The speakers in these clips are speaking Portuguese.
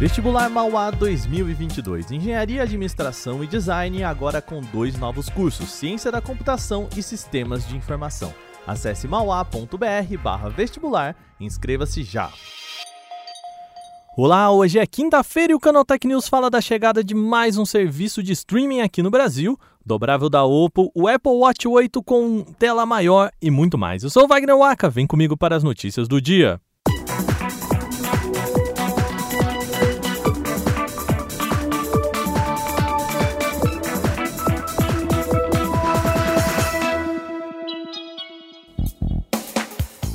Vestibular Mauá 2022. Engenharia, Administração e Design agora com dois novos cursos: Ciência da Computação e Sistemas de Informação. Acesse mauá.br/vestibular e inscreva-se já. Olá, hoje é quinta-feira e o Canaltech News fala da chegada de mais um serviço de streaming aqui no Brasil, dobrável da Oppo, o Apple Watch 8 com tela maior e muito mais. Eu sou o Wagner Waka, vem comigo para as notícias do dia.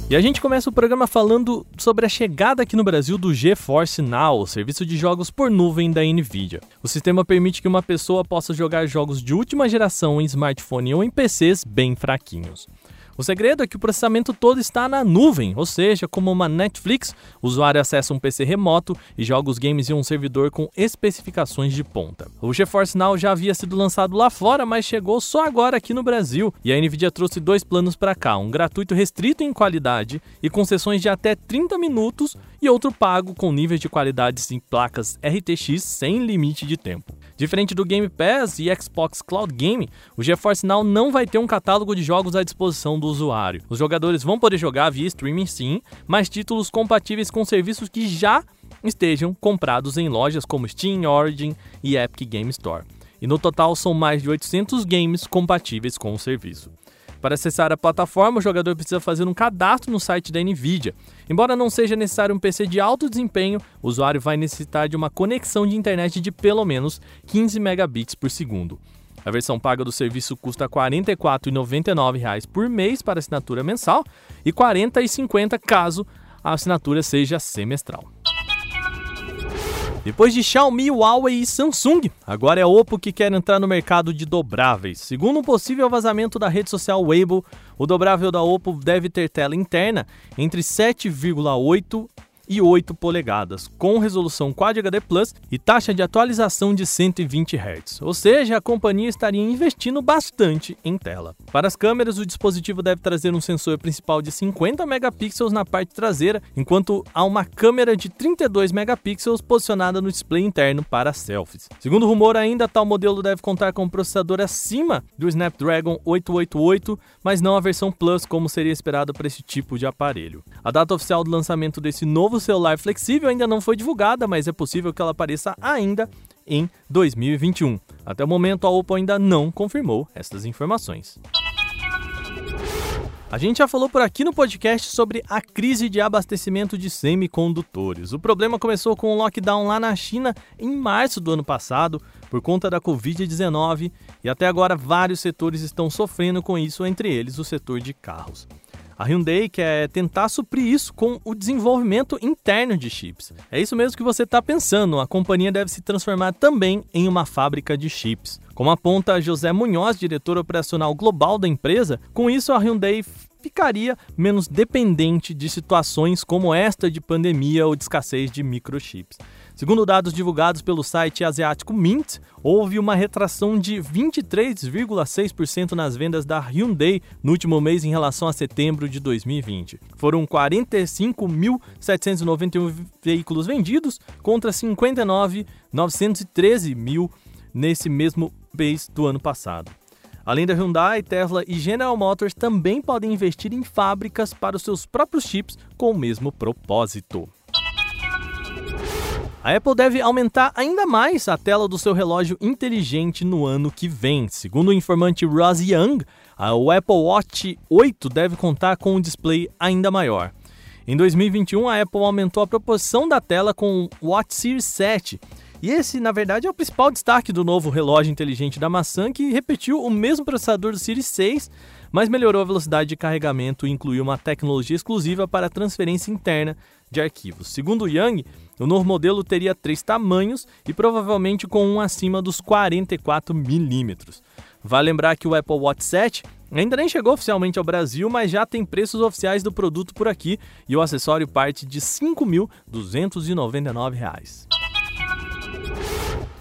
E a gente começa o programa falando sobre a chegada aqui no Brasil do GeForce Now, o serviço de jogos por nuvem da Nvidia. O sistema permite que uma pessoa possa jogar jogos de última geração em smartphone ou em PCs bem fraquinhos. O segredo é que o processamento todo está na nuvem, ou seja, como uma Netflix, o usuário acessa um PC remoto e joga os games em um servidor com especificações de ponta. O GeForce Now já havia sido lançado lá fora, mas chegou só agora aqui no Brasil, e a Nvidia trouxe dois planos para cá, um gratuito restrito em qualidade e concessões de até 30 minutos e outro pago com níveis de qualidades em placas RTX sem limite de tempo. Diferente do Game Pass e Xbox Cloud Game, o GeForce Now não vai ter um catálogo de jogos à disposição do usuário. Os jogadores vão poder jogar via streaming sim, mas títulos compatíveis com serviços que já estejam comprados em lojas como Steam, Origin e Epic Game Store. E no total são mais de 800 games compatíveis com o serviço. Para acessar a plataforma, o jogador precisa fazer um cadastro no site da Nvidia. Embora não seja necessário um PC de alto desempenho, o usuário vai necessitar de uma conexão de internet de pelo menos 15 megabits por segundo. A versão paga do serviço custa R$ 44,99 por mês para assinatura mensal e R$ 40,50 caso a assinatura seja semestral. Depois de Xiaomi, Huawei e Samsung, agora é a Oppo que quer entrar no mercado de dobráveis. Segundo um possível vazamento da rede social Weibo, o dobrável da Oppo deve ter tela interna entre 7,8 e 8 polegadas, com resolução Quad HD Plus e taxa de atualização de 120 Hz. Ou seja, a companhia estaria investindo bastante em tela. Para as câmeras, o dispositivo deve trazer um sensor principal de 50 megapixels na parte traseira, enquanto há uma câmera de 32 megapixels posicionada no display interno para selfies. Segundo rumor, ainda tal modelo deve contar com um processador acima do Snapdragon 888, mas não a versão Plus como seria esperado para esse tipo de aparelho. A data oficial do lançamento desse novo novo celular flexível ainda não foi divulgada, mas é possível que ela apareça ainda em 2021. Até o momento, a Oppo ainda não confirmou estas informações. A gente já falou por aqui no podcast sobre a crise de abastecimento de semicondutores. O problema começou com o lockdown lá na China em março do ano passado, por conta da Covid-19, e até agora vários setores estão sofrendo com isso, entre eles o setor de carros. A Hyundai quer tentar suprir isso com o desenvolvimento interno de chips. É isso mesmo que você está pensando, a companhia deve se transformar também em uma fábrica de chips. Como aponta José Munhoz, diretor operacional global da empresa, com isso a Hyundai ficaria menos dependente de situações como esta de pandemia ou de escassez de microchips. Segundo dados divulgados pelo site asiático Mint, houve uma retração de 23,6% nas vendas da Hyundai no último mês em relação a setembro de 2020. Foram 45.791 veículos vendidos contra 59.913 mil nesse mesmo mês do ano passado. Além da Hyundai, Tesla e General Motors também podem investir em fábricas para os seus próprios chips com o mesmo propósito. A Apple deve aumentar ainda mais a tela do seu relógio inteligente no ano que vem. Segundo o informante Ross Young, o Apple Watch 8 deve contar com um display ainda maior. Em 2021, a Apple aumentou a proporção da tela com o Watch Series 7. E esse, na verdade, é o principal destaque do novo relógio inteligente da maçã, que repetiu o mesmo processador do Series 6, mas melhorou a velocidade de carregamento e incluiu uma tecnologia exclusiva para transferência interna de arquivos. Segundo Young, o novo modelo teria três tamanhos e provavelmente com um acima dos 44 milímetros. Vale lembrar que o Apple Watch 7 ainda nem chegou oficialmente ao Brasil, mas já tem preços oficiais do produto por aqui e o acessório parte de R$ 5.299.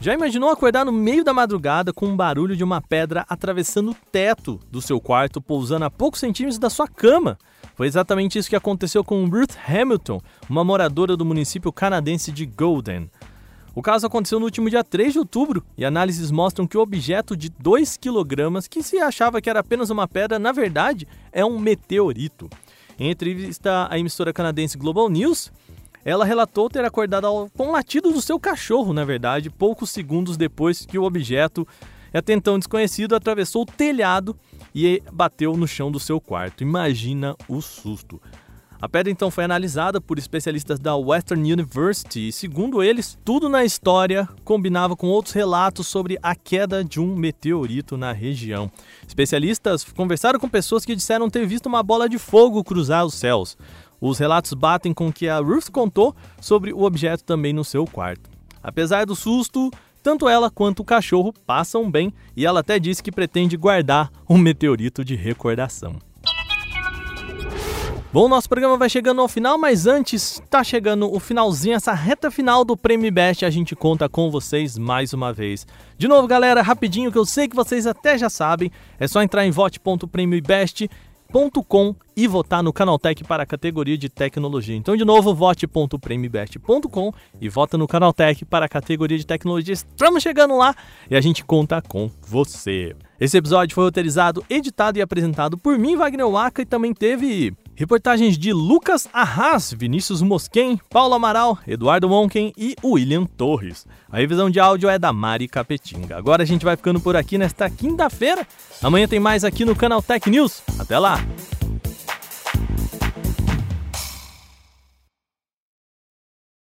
Já imaginou acordar no meio da madrugada com um barulho de uma pedra atravessando o teto do seu quarto, pousando a poucos centímetros da sua cama? Foi exatamente isso que aconteceu com Ruth Hamilton, uma moradora do município canadense de Golden. O caso aconteceu no último dia 3 de outubro e análises mostram que o objeto de 2 kg, que se achava que era apenas uma pedra, na verdade é um meteorito. Em entrevista à emissora canadense Global News, ela relatou ter acordado com o latido do seu cachorro, na verdade, poucos segundos depois que o objeto, até então desconhecido, atravessou o telhado e bateu no chão do seu quarto. Imagina o susto. A pedra então foi analisada por especialistas da Western University e, segundo eles, tudo na história combinava com outros relatos sobre a queda de um meteorito na região. Especialistas conversaram com pessoas que disseram ter visto uma bola de fogo cruzar os céus. Os relatos batem com o que a Ruth contou sobre o objeto também no seu quarto. Apesar do susto, tanto ela quanto o cachorro passam bem e ela até disse que pretende guardar um meteorito de recordação. Bom, nosso programa vai chegando ao final, mas antes tá chegando o finalzinho, essa reta final do Prêmio Best, a gente conta com vocês mais uma vez. De novo, galera, rapidinho que eu sei que vocês até já sabem, é só entrar em vote.premiobest e votar no Canaltech para a categoria de tecnologia. Então, de novo, vote.premibest.com e vota no Canaltech para a categoria de tecnologia. Estamos chegando lá e a gente conta com você. Esse episódio foi roteirizado, editado e apresentado por mim, Wagner Waka, e também teve reportagens de Lucas Arras, Vinícius Mosquen, Paulo Amaral, Eduardo Monken e William Torres. A revisão de áudio é da Mari Capetinga. Agora a gente vai ficando por aqui nesta quinta-feira. Amanhã tem mais aqui no Canal Tech News. Até lá!